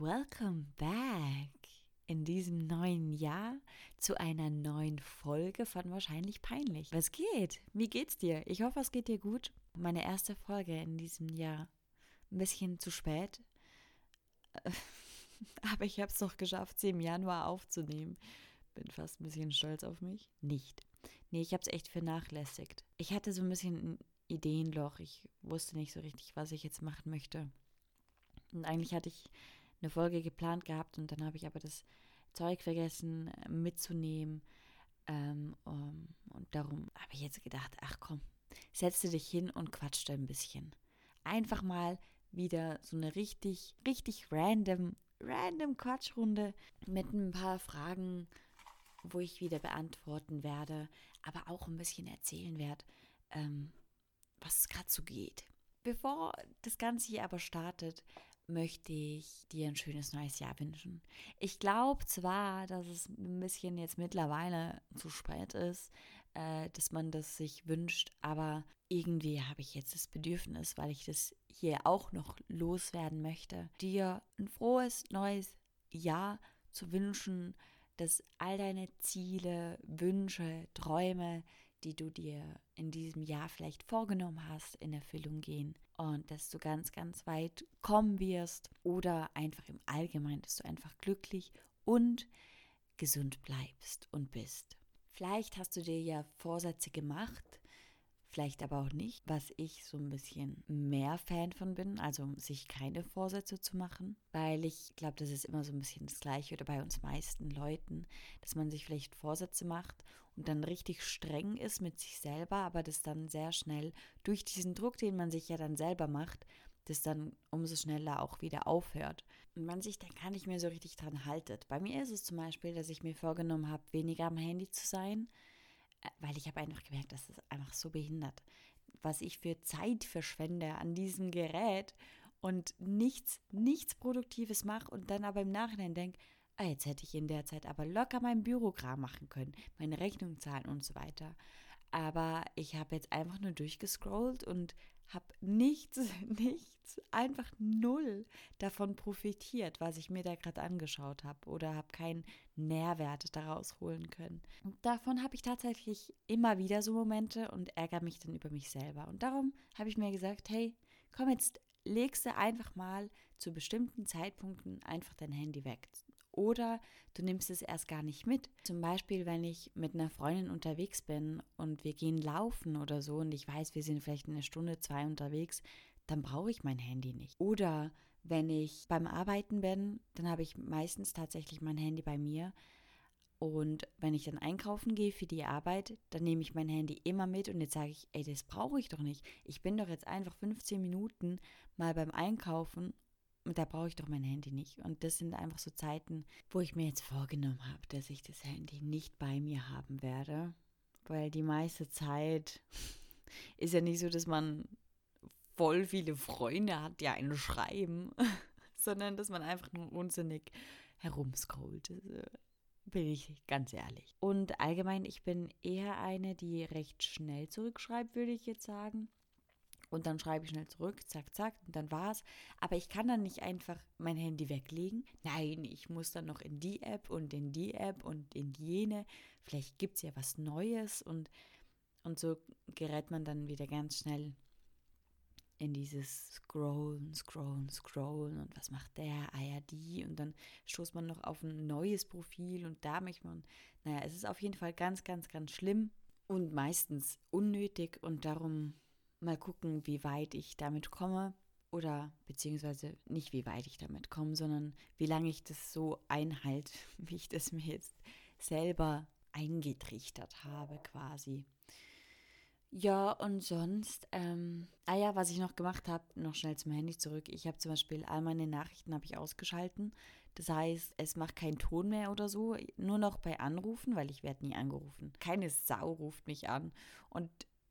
Welcome back in diesem neuen Jahr zu einer neuen Folge von Wahrscheinlich Peinlich. Was geht? Wie geht's dir? Ich hoffe, es geht dir gut. Meine erste Folge in diesem Jahr. Ein bisschen zu spät. Aber ich habe es doch geschafft, sie im Januar aufzunehmen. Bin fast ein bisschen stolz auf mich. Nicht. Nee, ich habe es echt vernachlässigt. Ich hatte so ein bisschen ein Ideenloch. Ich wusste nicht so richtig, was ich jetzt machen möchte. Und eigentlich hatte ich eine Folge geplant gehabt und dann habe ich aber das Zeug vergessen äh, mitzunehmen. Ähm, um, und darum habe ich jetzt gedacht, ach komm, setze dich hin und quatschte ein bisschen. Einfach mal wieder so eine richtig, richtig random, random Quatschrunde mit ein paar Fragen, wo ich wieder beantworten werde, aber auch ein bisschen erzählen werde, ähm, was gerade so geht. Bevor das Ganze hier aber startet, möchte ich dir ein schönes neues Jahr wünschen. Ich glaube zwar, dass es ein bisschen jetzt mittlerweile zu spät ist, äh, dass man das sich wünscht, aber irgendwie habe ich jetzt das Bedürfnis, weil ich das hier auch noch loswerden möchte, dir ein frohes neues Jahr zu wünschen, dass all deine Ziele, Wünsche, Träume, die du dir in diesem Jahr vielleicht vorgenommen hast, in Erfüllung gehen und dass du ganz, ganz weit kommen wirst oder einfach im Allgemeinen, dass du einfach glücklich und gesund bleibst und bist. Vielleicht hast du dir ja Vorsätze gemacht, vielleicht aber auch nicht, was ich so ein bisschen mehr Fan von bin, also sich keine Vorsätze zu machen, weil ich glaube, das ist immer so ein bisschen das Gleiche oder bei uns meisten Leuten, dass man sich vielleicht Vorsätze macht und dann richtig streng ist mit sich selber, aber das dann sehr schnell durch diesen Druck, den man sich ja dann selber macht, das dann umso schneller auch wieder aufhört. Und man sich dann gar nicht mehr so richtig dran haltet. Bei mir ist es zum Beispiel, dass ich mir vorgenommen habe, weniger am Handy zu sein, äh, weil ich habe einfach gemerkt, dass es einfach so behindert, was ich für Zeit verschwende an diesem Gerät und nichts, nichts Produktives mache und dann aber im Nachhinein denke, ah, jetzt hätte ich in der Zeit aber locker mein Bürogramm machen können, meine Rechnung zahlen und so weiter. Aber ich habe jetzt einfach nur durchgescrollt und habe nichts, nichts, einfach null davon profitiert, was ich mir da gerade angeschaut habe oder habe keinen Nährwert daraus holen können. Und davon habe ich tatsächlich immer wieder so Momente und ärgere mich dann über mich selber. Und darum habe ich mir gesagt, hey, komm jetzt, legst du einfach mal zu bestimmten Zeitpunkten einfach dein Handy weg. Oder du nimmst es erst gar nicht mit. Zum Beispiel, wenn ich mit einer Freundin unterwegs bin und wir gehen laufen oder so und ich weiß, wir sind vielleicht eine Stunde, zwei unterwegs, dann brauche ich mein Handy nicht. Oder wenn ich beim Arbeiten bin, dann habe ich meistens tatsächlich mein Handy bei mir. Und wenn ich dann einkaufen gehe für die Arbeit, dann nehme ich mein Handy immer mit und jetzt sage ich, ey, das brauche ich doch nicht. Ich bin doch jetzt einfach 15 Minuten mal beim Einkaufen und da brauche ich doch mein Handy nicht. Und das sind einfach so Zeiten, wo ich mir jetzt vorgenommen habe, dass ich das Handy nicht bei mir haben werde. Weil die meiste Zeit ist ja nicht so, dass man voll viele Freunde hat, die einen schreiben, sondern dass man einfach nur unsinnig herumscrollt. Also, bin ich ganz ehrlich. Und allgemein, ich bin eher eine, die recht schnell zurückschreibt, würde ich jetzt sagen und dann schreibe ich schnell zurück, zack, zack, und dann war's. Aber ich kann dann nicht einfach mein Handy weglegen. Nein, ich muss dann noch in die App und in die App und in jene. Vielleicht gibt es ja was Neues und, und so gerät man dann wieder ganz schnell in dieses Scrollen, Scrollen, Scrollen und was macht der, ah ja, die und dann stoßt man noch auf ein neues Profil und da möchte man, naja, es ist auf jeden Fall ganz, ganz, ganz schlimm und meistens unnötig und darum mal gucken, wie weit ich damit komme. Oder beziehungsweise nicht, wie weit ich damit komme, sondern wie lange ich das so einhalte, wie ich das mir jetzt selber eingetrichtert habe quasi. Ja, und sonst, ähm, ah ja, was ich noch gemacht habe, noch schnell zum Handy zurück. Ich habe zum Beispiel all meine Nachrichten habe ich ausgeschalten. Das heißt, es macht keinen Ton mehr oder so, nur noch bei Anrufen, weil ich werde nie angerufen. Keine Sau ruft mich an. Und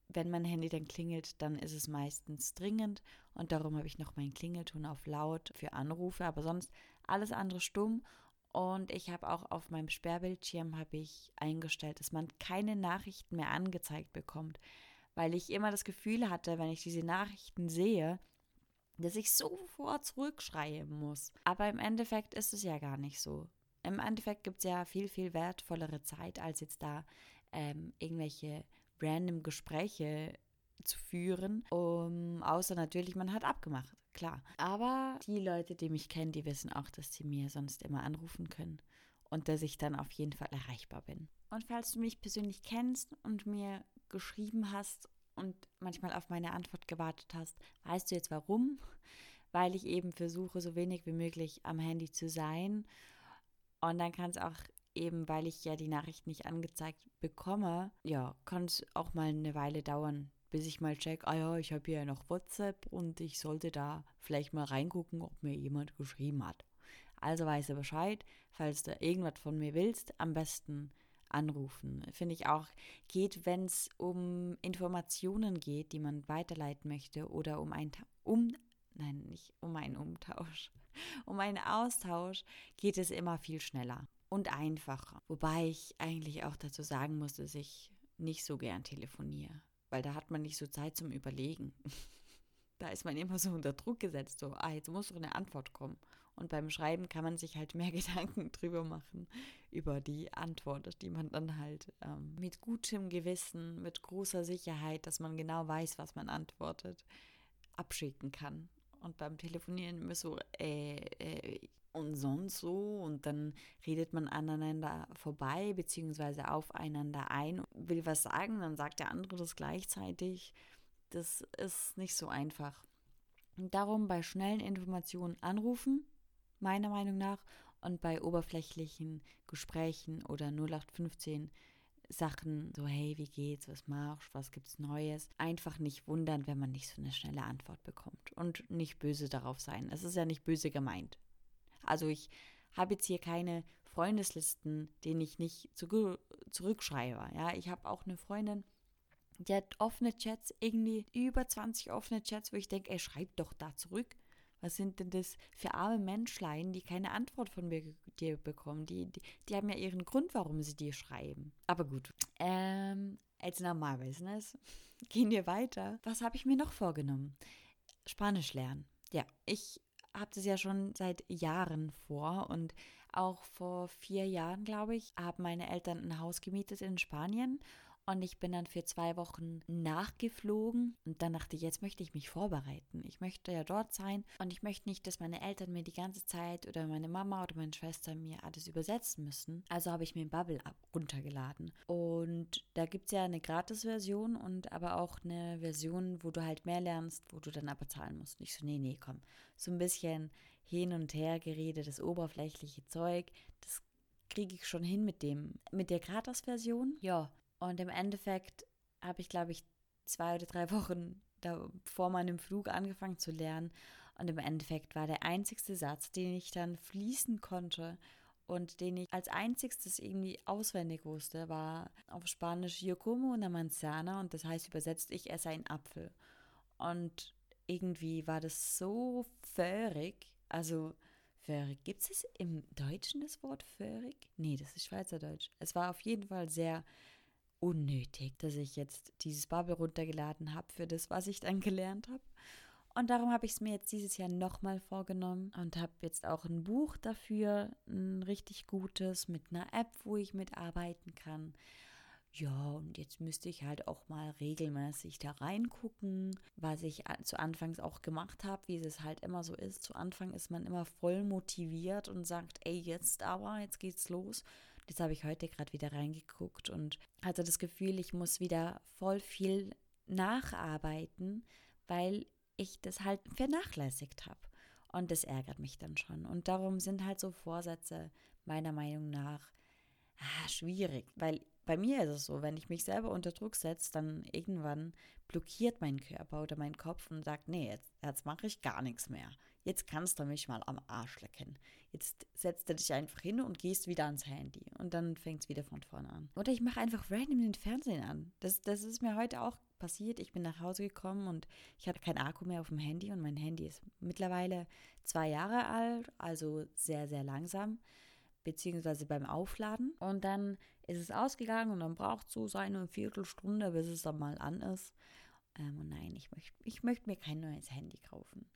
wenn mein Handy dann klingelt, dann ist es meistens dringend und darum habe ich noch meinen Klingelton auf laut für Anrufe, aber sonst alles andere stumm und ich habe auch auf meinem Sperrbildschirm habe ich eingestellt, dass man keine Nachrichten mehr angezeigt bekommt, weil ich immer das Gefühl hatte, wenn ich diese Nachrichten sehe, dass ich sofort zurückschreiben muss. Aber im Endeffekt ist es ja gar nicht so. Im Endeffekt gibt es ja viel, viel wertvollere Zeit, als jetzt da ähm, irgendwelche random Gespräche zu führen. Um, außer natürlich, man hat abgemacht, klar. Aber die Leute, die mich kennen, die wissen auch, dass sie mir sonst immer anrufen können und dass ich dann auf jeden Fall erreichbar bin. Und falls du mich persönlich kennst und mir geschrieben hast und manchmal auf meine Antwort gewartet hast, weißt du jetzt warum? Weil ich eben versuche, so wenig wie möglich am Handy zu sein. Und dann kann es auch eben, weil ich ja die Nachricht nicht angezeigt bekomme, ja, kann es auch mal eine Weile dauern, bis ich mal check, ah ja, ich habe hier ja noch WhatsApp und ich sollte da vielleicht mal reingucken, ob mir jemand geschrieben hat. Also weißt du Bescheid, falls du irgendwas von mir willst, am besten anrufen. Finde ich auch, geht, wenn es um Informationen geht, die man weiterleiten möchte oder um ein um nein, nicht um einen Umtausch, um einen Austausch, geht es immer viel schneller und einfacher. Wobei ich eigentlich auch dazu sagen muss, dass ich nicht so gern telefoniere, weil da hat man nicht so Zeit zum Überlegen. da ist man immer so unter Druck gesetzt, so, ah, jetzt muss doch eine Antwort kommen. Und beim Schreiben kann man sich halt mehr Gedanken drüber machen, über die Antwort, die man dann halt ähm, mit gutem Gewissen, mit großer Sicherheit, dass man genau weiß, was man antwortet, abschicken kann. Und beim Telefonieren immer so, äh, äh, und sonst so. Und dann redet man aneinander vorbei, beziehungsweise aufeinander ein, will was sagen, dann sagt der andere das gleichzeitig. Das ist nicht so einfach. Und darum bei schnellen Informationen anrufen, meiner Meinung nach, und bei oberflächlichen Gesprächen oder 0815 Sachen, so hey, wie geht's, was machst, was gibt's Neues, einfach nicht wundern, wenn man nicht so eine schnelle Antwort bekommt und nicht böse darauf sein. Es ist ja nicht böse gemeint. Also ich habe jetzt hier keine Freundeslisten, denen ich nicht zu, zurückschreibe. Ja, ich habe auch eine Freundin, die hat offene Chats, irgendwie über 20 offene Chats, wo ich denke, ey, schreib doch da zurück. Was sind denn das für arme Menschlein, die keine Antwort von mir dir bekommen? Die, die, die haben ja ihren Grund, warum sie dir schreiben. Aber gut. Ähm, als Normalbusiness gehen wir weiter. Was habe ich mir noch vorgenommen? Spanisch lernen. Ja, ich habe das ja schon seit Jahren vor. Und auch vor vier Jahren, glaube ich, haben meine Eltern ein Haus gemietet in Spanien und ich bin dann für zwei Wochen nachgeflogen und dann dachte ich, jetzt möchte ich mich vorbereiten. Ich möchte ja dort sein und ich möchte nicht, dass meine Eltern mir die ganze Zeit oder meine Mama oder meine Schwester mir alles übersetzen müssen. Also habe ich mir Bubble runtergeladen. Und da gibt es ja eine Gratis-Version und aber auch eine Version, wo du halt mehr lernst, wo du dann aber zahlen musst. Nicht so, nee, nee, komm. So ein bisschen hin und her geredet, das oberflächliche Zeug, das kriege ich schon hin mit dem, mit der Gratis-Version. Ja, und im Endeffekt habe ich, glaube ich, zwei oder drei Wochen da, vor meinem Flug angefangen zu lernen. Und im Endeffekt war der einzigste Satz, den ich dann fließen konnte und den ich als einzigstes irgendwie auswendig wusste, war auf Spanisch Yo como una manzana und das heißt übersetzt, ich esse einen Apfel. Und irgendwie war das so föhrig, also föhrig. Gibt es im Deutschen das Wort föhrig? Nee, das ist Schweizerdeutsch. Es war auf jeden Fall sehr unnötig, dass ich jetzt dieses Bubble runtergeladen habe für das, was ich dann gelernt habe. Und darum habe ich es mir jetzt dieses Jahr nochmal vorgenommen und habe jetzt auch ein Buch dafür, ein richtig gutes, mit einer App, wo ich mitarbeiten kann. Ja, und jetzt müsste ich halt auch mal regelmäßig da reingucken, was ich zu Anfangs auch gemacht habe, wie es halt immer so ist. Zu Anfang ist man immer voll motiviert und sagt, ey, jetzt aber, jetzt geht's los. Jetzt habe ich heute gerade wieder reingeguckt und hatte das Gefühl, ich muss wieder voll viel nacharbeiten, weil ich das halt vernachlässigt habe. Und das ärgert mich dann schon. Und darum sind halt so Vorsätze meiner Meinung nach ah, schwierig, weil bei mir ist es so, wenn ich mich selber unter Druck setze, dann irgendwann blockiert mein Körper oder mein Kopf und sagt, nee, jetzt, jetzt mache ich gar nichts mehr. Jetzt kannst du mich mal am Arsch lecken. Jetzt setzt du dich einfach hin und gehst wieder ans Handy. Und dann fängt es wieder von vorne an. Oder ich mache einfach random den Fernsehen an. Das, das ist mir heute auch passiert. Ich bin nach Hause gekommen und ich hatte keinen Akku mehr auf dem Handy. Und mein Handy ist mittlerweile zwei Jahre alt, also sehr, sehr langsam beziehungsweise beim Aufladen. Und dann ist es ausgegangen und dann braucht es so seine Viertelstunde, bis es dann mal an ist. Ähm, und nein, ich möchte ich möcht mir kein neues Handy kaufen.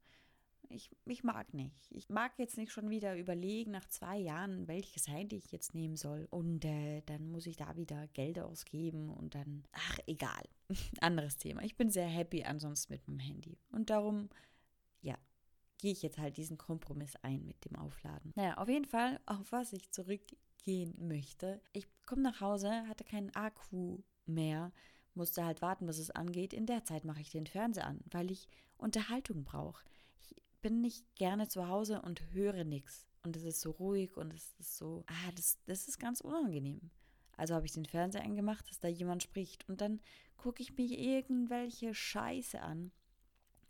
Ich, ich mag nicht. Ich mag jetzt nicht schon wieder überlegen nach zwei Jahren, welches Handy ich jetzt nehmen soll. Und äh, dann muss ich da wieder Geld ausgeben und dann, ach, egal. Anderes Thema. Ich bin sehr happy ansonsten mit meinem Handy. Und darum, ja, gehe ich jetzt halt diesen Kompromiss ein mit dem Aufladen. Naja, auf jeden Fall, auf was ich zurückgehen möchte. Ich komme nach Hause, hatte keinen Akku mehr, musste halt warten, bis es angeht. In der Zeit mache ich den Fernseher an, weil ich Unterhaltung brauche. Ich bin nicht gerne zu Hause und höre nichts. Und es ist so ruhig und es ist so, ah, das, das ist ganz unangenehm. Also habe ich den Fernseher angemacht, dass da jemand spricht. Und dann gucke ich mir irgendwelche Scheiße an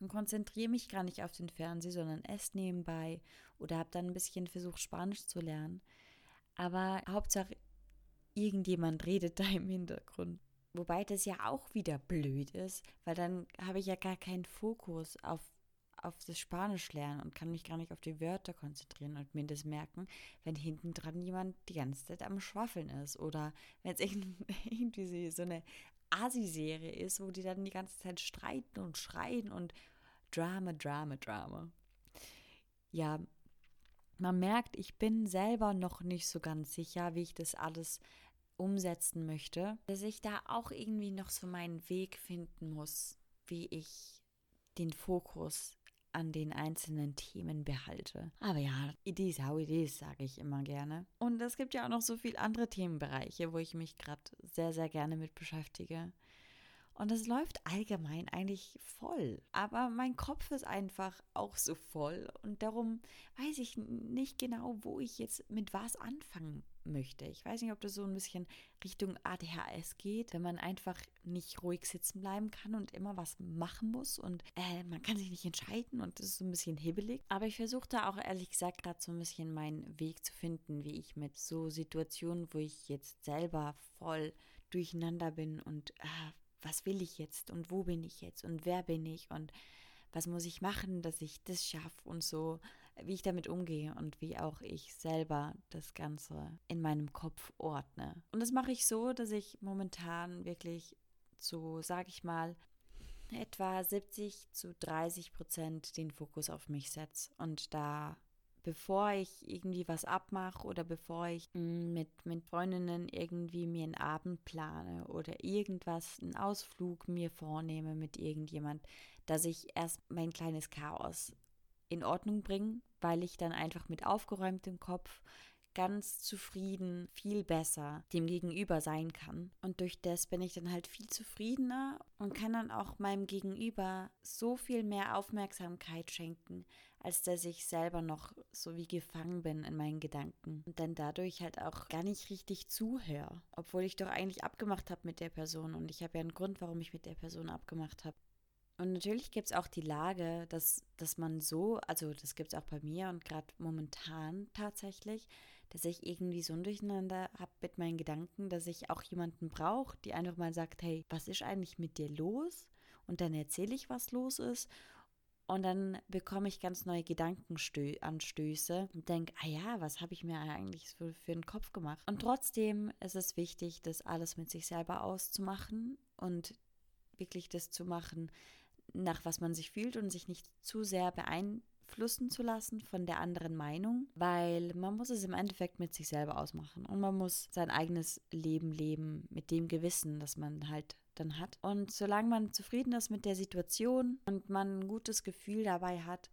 und konzentriere mich gar nicht auf den Fernseher, sondern esse nebenbei oder habe dann ein bisschen versucht, Spanisch zu lernen. Aber Hauptsache, irgendjemand redet da im Hintergrund. Wobei das ja auch wieder blöd ist, weil dann habe ich ja gar keinen Fokus auf, auf das Spanisch lernen und kann mich gar nicht auf die Wörter konzentrieren und mir das merken, wenn hinten dran jemand die ganze Zeit am Schwaffeln ist. Oder wenn es irgendwie so eine Asi-Serie ist, wo die dann die ganze Zeit streiten und schreien und Drama, Drama, Drama. Ja, man merkt, ich bin selber noch nicht so ganz sicher, wie ich das alles umsetzen möchte, dass ich da auch irgendwie noch so meinen Weg finden muss, wie ich den Fokus an den einzelnen Themen behalte. Aber ja, it is how it sage ich immer gerne. Und es gibt ja auch noch so viele andere Themenbereiche, wo ich mich gerade sehr, sehr gerne mit beschäftige. Und es läuft allgemein eigentlich voll. Aber mein Kopf ist einfach auch so voll. Und darum weiß ich nicht genau, wo ich jetzt mit was anfangen möchte. Ich weiß nicht, ob das so ein bisschen Richtung ADHS geht, wenn man einfach nicht ruhig sitzen bleiben kann und immer was machen muss und äh, man kann sich nicht entscheiden und das ist so ein bisschen hibbelig. Aber ich versuche da auch ehrlich gesagt gerade so ein bisschen meinen Weg zu finden, wie ich mit so Situationen, wo ich jetzt selber voll durcheinander bin und äh, was will ich jetzt und wo bin ich jetzt und wer bin ich und was muss ich machen, dass ich das schaffe und so, wie ich damit umgehe und wie auch ich selber das Ganze in meinem Kopf ordne. Und das mache ich so, dass ich momentan wirklich zu, sage ich mal, etwa 70 zu 30 Prozent den Fokus auf mich setze und da bevor ich irgendwie was abmache oder bevor ich mm, mit, mit Freundinnen irgendwie mir einen Abend plane oder irgendwas, einen Ausflug mir vornehme mit irgendjemand, dass ich erst mein kleines Chaos in Ordnung bringe, weil ich dann einfach mit aufgeräumtem Kopf ganz zufrieden, viel besser dem Gegenüber sein kann. Und durch das bin ich dann halt viel zufriedener und kann dann auch meinem Gegenüber so viel mehr Aufmerksamkeit schenken, als dass ich selber noch so wie gefangen bin in meinen Gedanken und dann dadurch halt auch gar nicht richtig zuhöre, obwohl ich doch eigentlich abgemacht habe mit der Person und ich habe ja einen Grund, warum ich mit der Person abgemacht habe. Und natürlich gibt es auch die Lage, dass, dass man so, also das gibt es auch bei mir und gerade momentan tatsächlich, dass ich irgendwie so ein Durcheinander habe mit meinen Gedanken, dass ich auch jemanden brauche, die einfach mal sagt, hey, was ist eigentlich mit dir los? Und dann erzähle ich, was los ist und dann bekomme ich ganz neue Gedankenanstöße und denke, ah ja, was habe ich mir eigentlich für, für den Kopf gemacht? Und trotzdem ist es wichtig, das alles mit sich selber auszumachen und wirklich das zu machen, nach was man sich fühlt und sich nicht zu sehr beeinflussen zu lassen von der anderen Meinung, weil man muss es im Endeffekt mit sich selber ausmachen und man muss sein eigenes Leben leben mit dem Gewissen, dass man halt dann hat. Und solange man zufrieden ist mit der Situation und man ein gutes Gefühl dabei hat,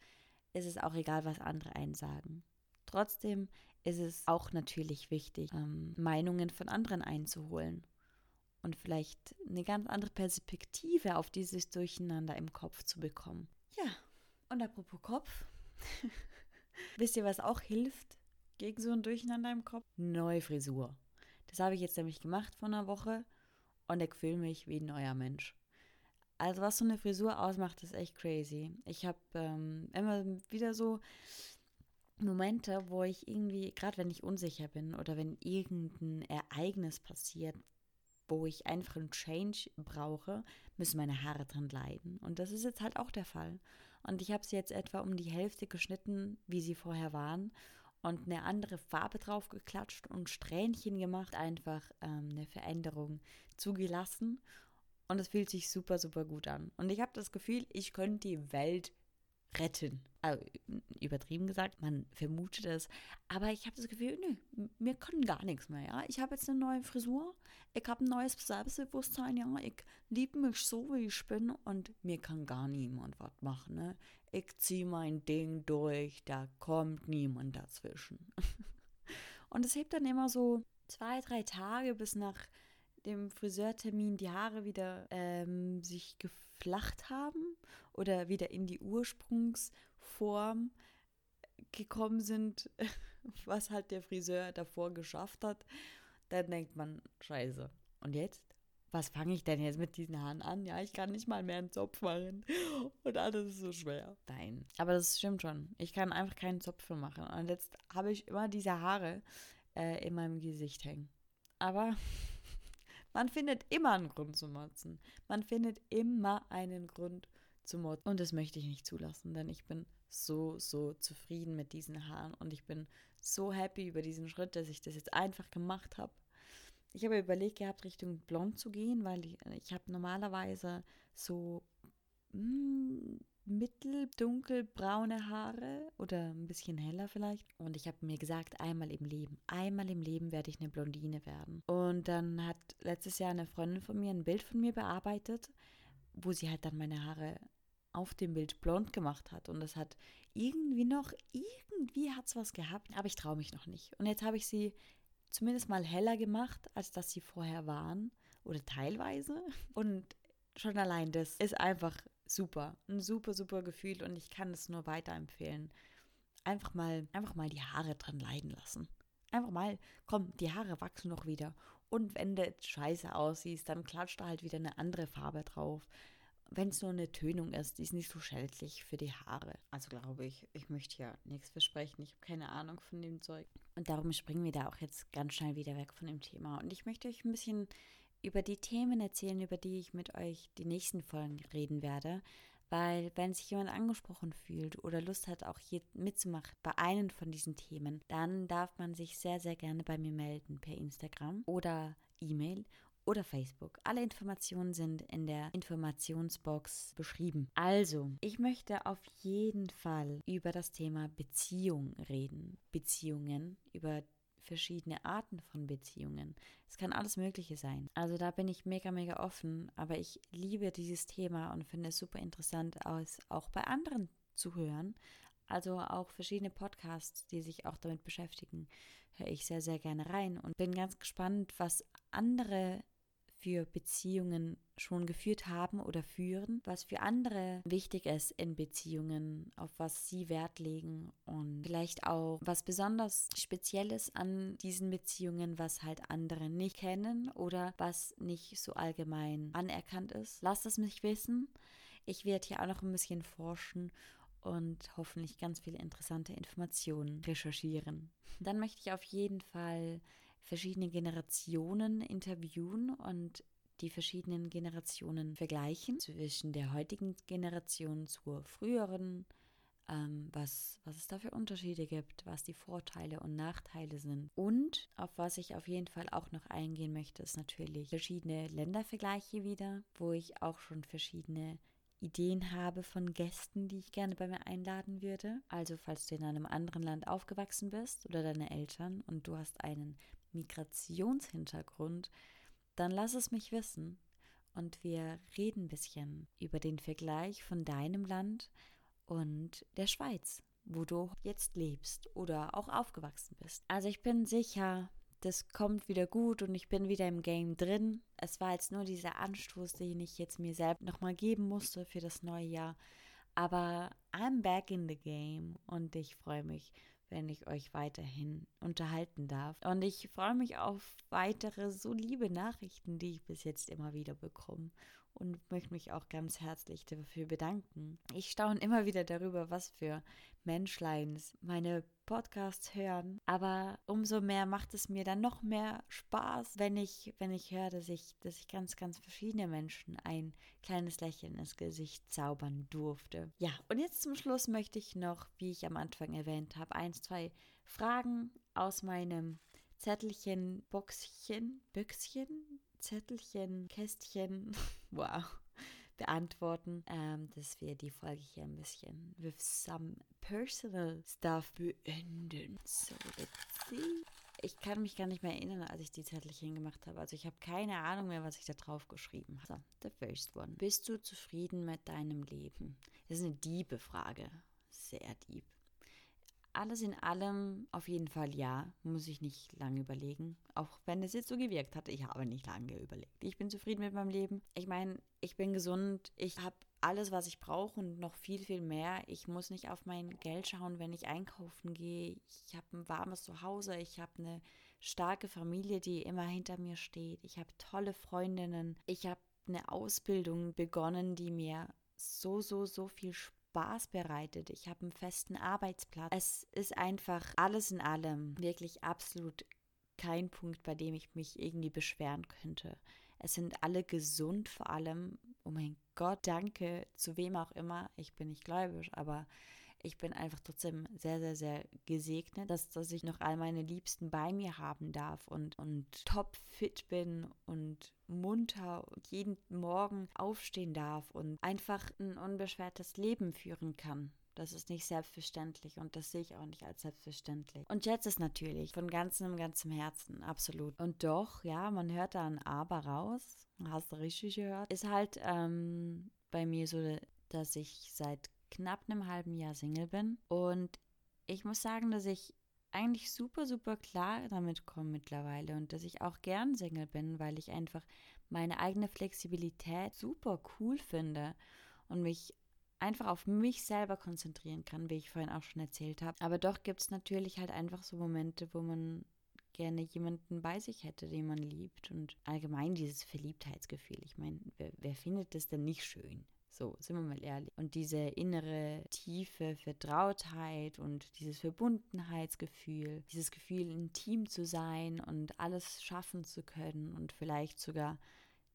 ist es auch egal, was andere einsagen. Trotzdem ist es auch natürlich wichtig, ähm, Meinungen von anderen einzuholen und vielleicht eine ganz andere Perspektive auf dieses Durcheinander im Kopf zu bekommen. Ja, und apropos Kopf, wisst ihr, was auch hilft gegen so ein Durcheinander im Kopf? Neue Frisur. Das habe ich jetzt nämlich gemacht vor einer Woche und ich fühle mich wie ein neuer Mensch. Also was so eine Frisur ausmacht, ist echt crazy. Ich habe ähm, immer wieder so Momente, wo ich irgendwie, gerade wenn ich unsicher bin oder wenn irgendein Ereignis passiert, wo ich einfach einen Change brauche, müssen meine Haare dran leiden. Und das ist jetzt halt auch der Fall. Und ich habe sie jetzt etwa um die Hälfte geschnitten, wie sie vorher waren und eine andere Farbe drauf geklatscht und Strähnchen gemacht, einfach ähm, eine Veränderung zugelassen. Und es fühlt sich super, super gut an. Und ich habe das Gefühl, ich könnte die Welt retten. Also, übertrieben gesagt, man vermutet es. Aber ich habe das Gefühl, nö, mir kann gar nichts mehr, ja. Ich habe jetzt eine neue Frisur, ich habe ein neues Selbstbewusstsein, ja. Ich liebe mich so, wie ich bin und mir kann gar niemand was machen, ne. Ich ziehe mein Ding durch, da kommt niemand dazwischen. und es hebt dann immer so zwei, drei Tage bis nach dem Friseurtermin die Haare wieder ähm, sich geflacht haben oder wieder in die Ursprungsform gekommen sind, was halt der Friseur davor geschafft hat, dann denkt man, scheiße. Und jetzt? Was fange ich denn jetzt mit diesen Haaren an? Ja, ich kann nicht mal mehr einen Zopf machen. Und alles ist so schwer. Nein. Aber das stimmt schon. Ich kann einfach keinen Zopf mehr machen. Und jetzt habe ich immer diese Haare äh, in meinem Gesicht hängen. Aber man findet immer einen Grund zu motzen. Man findet immer einen Grund zu motzen. Und das möchte ich nicht zulassen, denn ich bin so, so zufrieden mit diesen Haaren und ich bin so happy über diesen Schritt, dass ich das jetzt einfach gemacht habe. Ich habe überlegt gehabt, Richtung blond zu gehen, weil ich, ich habe normalerweise so mh, hm, mitteldunkelbraune Haare oder ein bisschen heller vielleicht. Und ich habe mir gesagt, einmal im Leben, einmal im Leben werde ich eine Blondine werden. Und dann hat letztes Jahr eine Freundin von mir ein Bild von mir bearbeitet, wo sie halt dann meine Haare auf dem Bild blond gemacht hat. Und das hat irgendwie noch, irgendwie hat es was gehabt, aber ich traue mich noch nicht. Und jetzt habe ich sie zumindest mal heller gemacht, als dass sie vorher waren oder teilweise. Und schon allein das ist einfach super. Ein super, super Gefühl und ich kann es nur weiterempfehlen. Einfach mal, einfach mal die Haare dran leiden lassen. Einfach mal, komm, die Haare wachsen noch wieder. Und wenn du scheiße aussiehst, dann klatscht da halt wieder eine andere Farbe drauf. Wenn es nur eine Tönung ist, die ist nicht so schädlich für die Haare. Also glaube ich, ich möchte ja nichts versprechen. Ich habe keine Ahnung von dem Zeug. Und darum springen wir da auch jetzt ganz schnell wieder weg von dem Thema. Und ich möchte euch ein bisschen über die Themen erzählen, über die ich mit euch die nächsten Folgen reden werde. Weil wenn sich jemand angesprochen fühlt oder Lust hat, auch hier mitzumachen bei einem von diesen Themen, dann darf man sich sehr, sehr gerne bei mir melden per Instagram oder E-Mail oder Facebook. Alle Informationen sind in der Informationsbox beschrieben. Also, ich möchte auf jeden Fall über das Thema Beziehung reden. Beziehungen, über verschiedene Arten von Beziehungen. Es kann alles Mögliche sein. Also da bin ich mega, mega offen, aber ich liebe dieses Thema und finde es super interessant, aus, auch bei anderen zu hören. Also auch verschiedene Podcasts, die sich auch damit beschäftigen, höre ich sehr, sehr gerne rein und bin ganz gespannt, was andere für Beziehungen schon geführt haben oder führen, was für andere wichtig ist in Beziehungen, auf was sie Wert legen und vielleicht auch was besonders Spezielles an diesen Beziehungen, was halt andere nicht kennen oder was nicht so allgemein anerkannt ist. Lasst es mich wissen. Ich werde hier auch noch ein bisschen forschen und hoffentlich ganz viele interessante Informationen recherchieren. Dann möchte ich auf jeden Fall verschiedene Generationen interviewen und die verschiedenen Generationen vergleichen zwischen der heutigen Generation zur früheren, ähm, was, was es da für Unterschiede gibt, was die Vorteile und Nachteile sind. Und auf was ich auf jeden Fall auch noch eingehen möchte, ist natürlich verschiedene Ländervergleiche wieder, wo ich auch schon verschiedene Ideen habe von Gästen, die ich gerne bei mir einladen würde. Also falls du in einem anderen Land aufgewachsen bist oder deine Eltern und du hast einen Migrationshintergrund, dann lass es mich wissen und wir reden ein bisschen über den Vergleich von deinem Land und der Schweiz, wo du jetzt lebst oder auch aufgewachsen bist. Also ich bin sicher, das kommt wieder gut und ich bin wieder im Game drin. Es war jetzt nur dieser Anstoß, den ich jetzt mir selbst nochmal geben musste für das neue Jahr. Aber I'm back in the game und ich freue mich wenn ich euch weiterhin unterhalten darf. Und ich freue mich auf weitere so liebe Nachrichten, die ich bis jetzt immer wieder bekomme und möchte mich auch ganz herzlich dafür bedanken. Ich staune immer wieder darüber, was für Menschleins meine Podcasts hören, aber umso mehr macht es mir dann noch mehr Spaß, wenn ich wenn ich höre, dass ich dass ich ganz ganz verschiedene Menschen ein kleines Lächeln ins Gesicht zaubern durfte. Ja, und jetzt zum Schluss möchte ich noch, wie ich am Anfang erwähnt habe, ein, zwei Fragen aus meinem Zettelchen, Boxchen, Büchschen, Zettelchen, Kästchen, wow, beantworten, ähm, dass wir die Folge hier ein bisschen with some personal stuff beenden. So, let's see. Ich kann mich gar nicht mehr erinnern, als ich die Zettelchen gemacht habe. Also ich habe keine Ahnung mehr, was ich da drauf geschrieben habe. So, the first one. Bist du zufrieden mit deinem Leben? Das ist eine diebe Frage. Sehr deep. Alles in allem auf jeden Fall ja, muss ich nicht lange überlegen. Auch wenn es jetzt so gewirkt hat, ich habe nicht lange überlegt. Ich bin zufrieden mit meinem Leben. Ich meine, ich bin gesund, ich habe alles, was ich brauche und noch viel, viel mehr. Ich muss nicht auf mein Geld schauen, wenn ich einkaufen gehe. Ich habe ein warmes Zuhause, ich habe eine starke Familie, die immer hinter mir steht. Ich habe tolle Freundinnen. Ich habe eine Ausbildung begonnen, die mir so, so, so viel Spaß Spaß bereitet. Ich habe einen festen Arbeitsplatz. Es ist einfach alles in allem wirklich absolut kein Punkt, bei dem ich mich irgendwie beschweren könnte. Es sind alle gesund, vor allem, oh mein Gott, danke zu wem auch immer. Ich bin nicht gläubig, aber ich bin einfach trotzdem sehr, sehr, sehr gesegnet, dass, dass ich noch all meine Liebsten bei mir haben darf und, und top fit bin und munter und jeden Morgen aufstehen darf und einfach ein unbeschwertes Leben führen kann. Das ist nicht selbstverständlich und das sehe ich auch nicht als selbstverständlich. Und jetzt ist natürlich von ganzem, ganzem Herzen, absolut. Und doch, ja, man hört da ein Aber raus, hast du richtig gehört, ist halt ähm, bei mir so, dass ich seit knapp einem halben Jahr Single bin. Und ich muss sagen, dass ich eigentlich super, super klar damit komme mittlerweile und dass ich auch gern Single bin, weil ich einfach meine eigene Flexibilität super cool finde und mich einfach auf mich selber konzentrieren kann, wie ich vorhin auch schon erzählt habe. Aber doch gibt es natürlich halt einfach so Momente, wo man gerne jemanden bei sich hätte, den man liebt und allgemein dieses Verliebtheitsgefühl. Ich meine, wer, wer findet das denn nicht schön? So, sind wir mal ehrlich. Und diese innere tiefe Vertrautheit und dieses Verbundenheitsgefühl, dieses Gefühl, ein Team zu sein und alles schaffen zu können und vielleicht sogar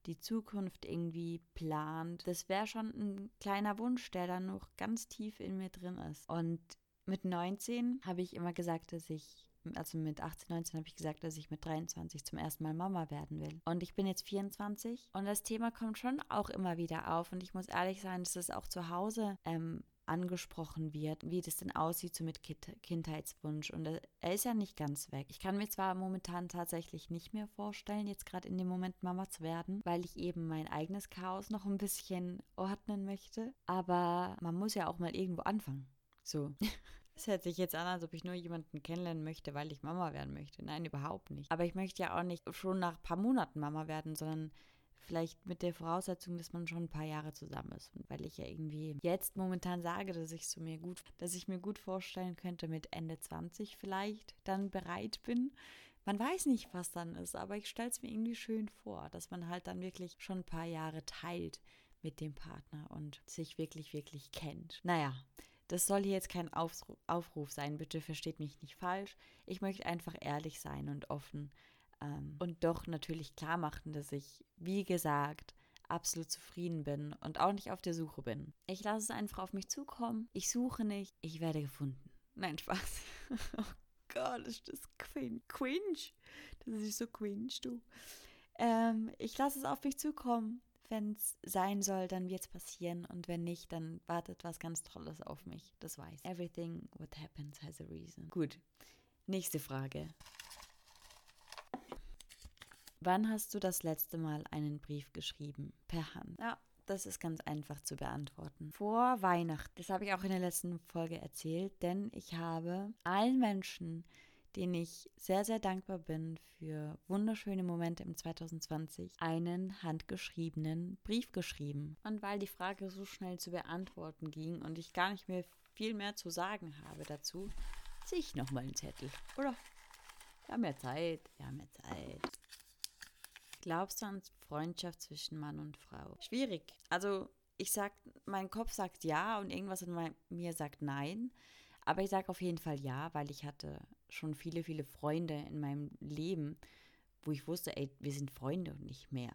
die Zukunft irgendwie plant, das wäre schon ein kleiner Wunsch, der dann noch ganz tief in mir drin ist. Und mit 19 habe ich immer gesagt, dass ich also mit 18, 19 habe ich gesagt, dass ich mit 23 zum ersten Mal Mama werden will. Und ich bin jetzt 24 und das Thema kommt schon auch immer wieder auf. Und ich muss ehrlich sein, dass es auch zu Hause ähm, angesprochen wird, wie das denn aussieht so mit kind Kindheitswunsch. Und er ist ja nicht ganz weg. Ich kann mir zwar momentan tatsächlich nicht mehr vorstellen, jetzt gerade in dem Moment Mama zu werden, weil ich eben mein eigenes Chaos noch ein bisschen ordnen möchte. Aber man muss ja auch mal irgendwo anfangen. So. Es hört sich jetzt an, als ob ich nur jemanden kennenlernen möchte, weil ich Mama werden möchte. Nein, überhaupt nicht. Aber ich möchte ja auch nicht schon nach ein paar Monaten Mama werden, sondern vielleicht mit der Voraussetzung, dass man schon ein paar Jahre zusammen ist. Und weil ich ja irgendwie jetzt momentan sage, dass ich so mir gut, dass ich mir gut vorstellen könnte, mit Ende 20 vielleicht dann bereit bin. Man weiß nicht, was dann ist, aber ich stelle es mir irgendwie schön vor, dass man halt dann wirklich schon ein paar Jahre teilt mit dem Partner und sich wirklich, wirklich kennt. Naja, das soll hier jetzt kein Aufruf sein, bitte versteht mich nicht falsch. Ich möchte einfach ehrlich sein und offen ähm, und doch natürlich klar machen, dass ich, wie gesagt, absolut zufrieden bin und auch nicht auf der Suche bin. Ich lasse es einfach auf mich zukommen. Ich suche nicht, ich werde gefunden. Nein, Spaß. oh Gott, ist das cringe. Das ist so cringe, du. Ähm, ich lasse es auf mich zukommen wenn es sein soll, dann wird es passieren und wenn nicht, dann wartet was ganz Tolles auf mich. Das weiß. Everything what happens has a reason. Gut. Nächste Frage. Wann hast du das letzte Mal einen Brief geschrieben? Per Hand. Ja, das ist ganz einfach zu beantworten. Vor Weihnachten. Das habe ich auch in der letzten Folge erzählt, denn ich habe allen Menschen, den ich sehr, sehr dankbar bin für wunderschöne Momente im 2020, einen handgeschriebenen Brief geschrieben. Und weil die Frage so schnell zu beantworten ging und ich gar nicht mehr viel mehr zu sagen habe dazu, ziehe ich nochmal einen Zettel. Oder? Wir haben ja Zeit. Wir haben ja Zeit. Glaubst du an Freundschaft zwischen Mann und Frau? Schwierig. Also, ich sag, mein Kopf sagt ja und irgendwas in mir sagt nein. Aber ich sage auf jeden Fall ja, weil ich hatte schon viele, viele Freunde in meinem Leben, wo ich wusste, ey, wir sind Freunde und nicht mehr.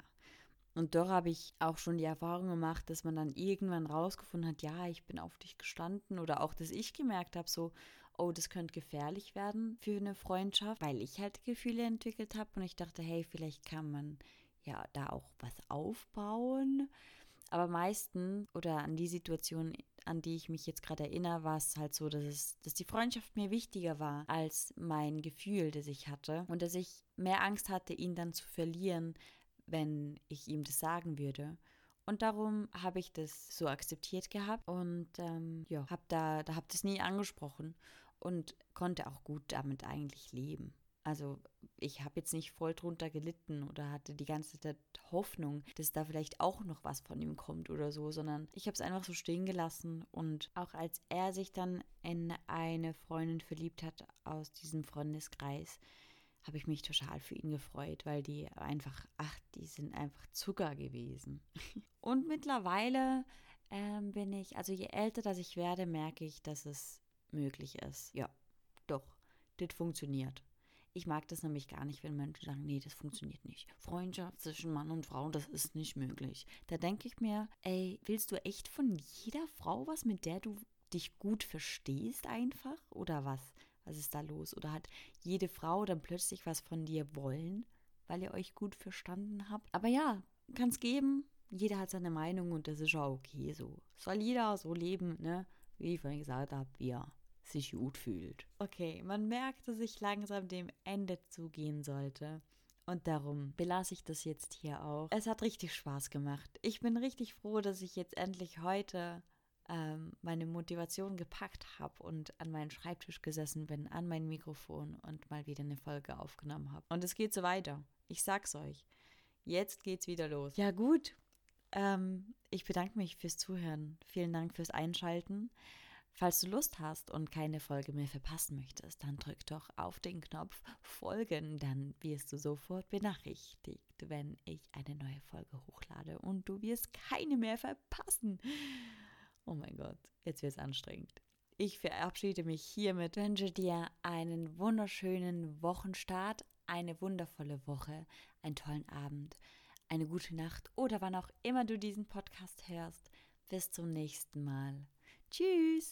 Und doch habe ich auch schon die Erfahrung gemacht, dass man dann irgendwann rausgefunden hat, ja, ich bin auf dich gestanden oder auch, dass ich gemerkt habe, so, oh, das könnte gefährlich werden für eine Freundschaft, weil ich halt Gefühle entwickelt habe und ich dachte, hey, vielleicht kann man ja da auch was aufbauen. Aber meistens oder an die Situation, an die ich mich jetzt gerade erinnere, war es halt so, dass, es, dass die Freundschaft mir wichtiger war als mein Gefühl, das ich hatte. Und dass ich mehr Angst hatte, ihn dann zu verlieren, wenn ich ihm das sagen würde. Und darum habe ich das so akzeptiert gehabt und ähm, ja, habe da, da habe das nie angesprochen und konnte auch gut damit eigentlich leben. Also ich habe jetzt nicht voll drunter gelitten oder hatte die ganze Zeit Hoffnung, dass da vielleicht auch noch was von ihm kommt oder so, sondern ich habe es einfach so stehen gelassen und auch als er sich dann in eine Freundin verliebt hat aus diesem Freundeskreis, habe ich mich total für ihn gefreut, weil die einfach, ach, die sind einfach Zucker gewesen. und mittlerweile ähm, bin ich, also je älter das ich werde, merke ich, dass es möglich ist. Ja, doch, das funktioniert. Ich mag das nämlich gar nicht, wenn Menschen sagen, nee, das funktioniert nicht. Freundschaft zwischen Mann und Frau, das ist nicht möglich. Da denke ich mir, ey, willst du echt von jeder Frau was, mit der du dich gut verstehst einfach? Oder was? Was ist da los? Oder hat jede Frau dann plötzlich was von dir wollen, weil ihr euch gut verstanden habt? Aber ja, kann es geben. Jeder hat seine Meinung und das ist auch okay so. Soll jeder so leben, ne? Wie ich vorhin gesagt habe, ja sich gut fühlt. Okay, man merkt, dass ich langsam dem Ende zugehen sollte. Und darum belasse ich das jetzt hier auch. Es hat richtig Spaß gemacht. Ich bin richtig froh, dass ich jetzt endlich heute ähm, meine Motivation gepackt habe und an meinen Schreibtisch gesessen bin, an mein Mikrofon und mal wieder eine Folge aufgenommen habe. Und es geht so weiter. Ich sag's euch. Jetzt geht's wieder los. Ja, gut. Ähm, ich bedanke mich fürs Zuhören. Vielen Dank fürs Einschalten. Falls du Lust hast und keine Folge mehr verpassen möchtest, dann drück doch auf den Knopf Folgen, dann wirst du sofort benachrichtigt, wenn ich eine neue Folge hochlade und du wirst keine mehr verpassen. Oh mein Gott, jetzt wird es anstrengend. Ich verabschiede mich hiermit, wünsche dir einen wunderschönen Wochenstart, eine wundervolle Woche, einen tollen Abend, eine gute Nacht oder wann auch immer du diesen Podcast hörst. Bis zum nächsten Mal. Tschüss!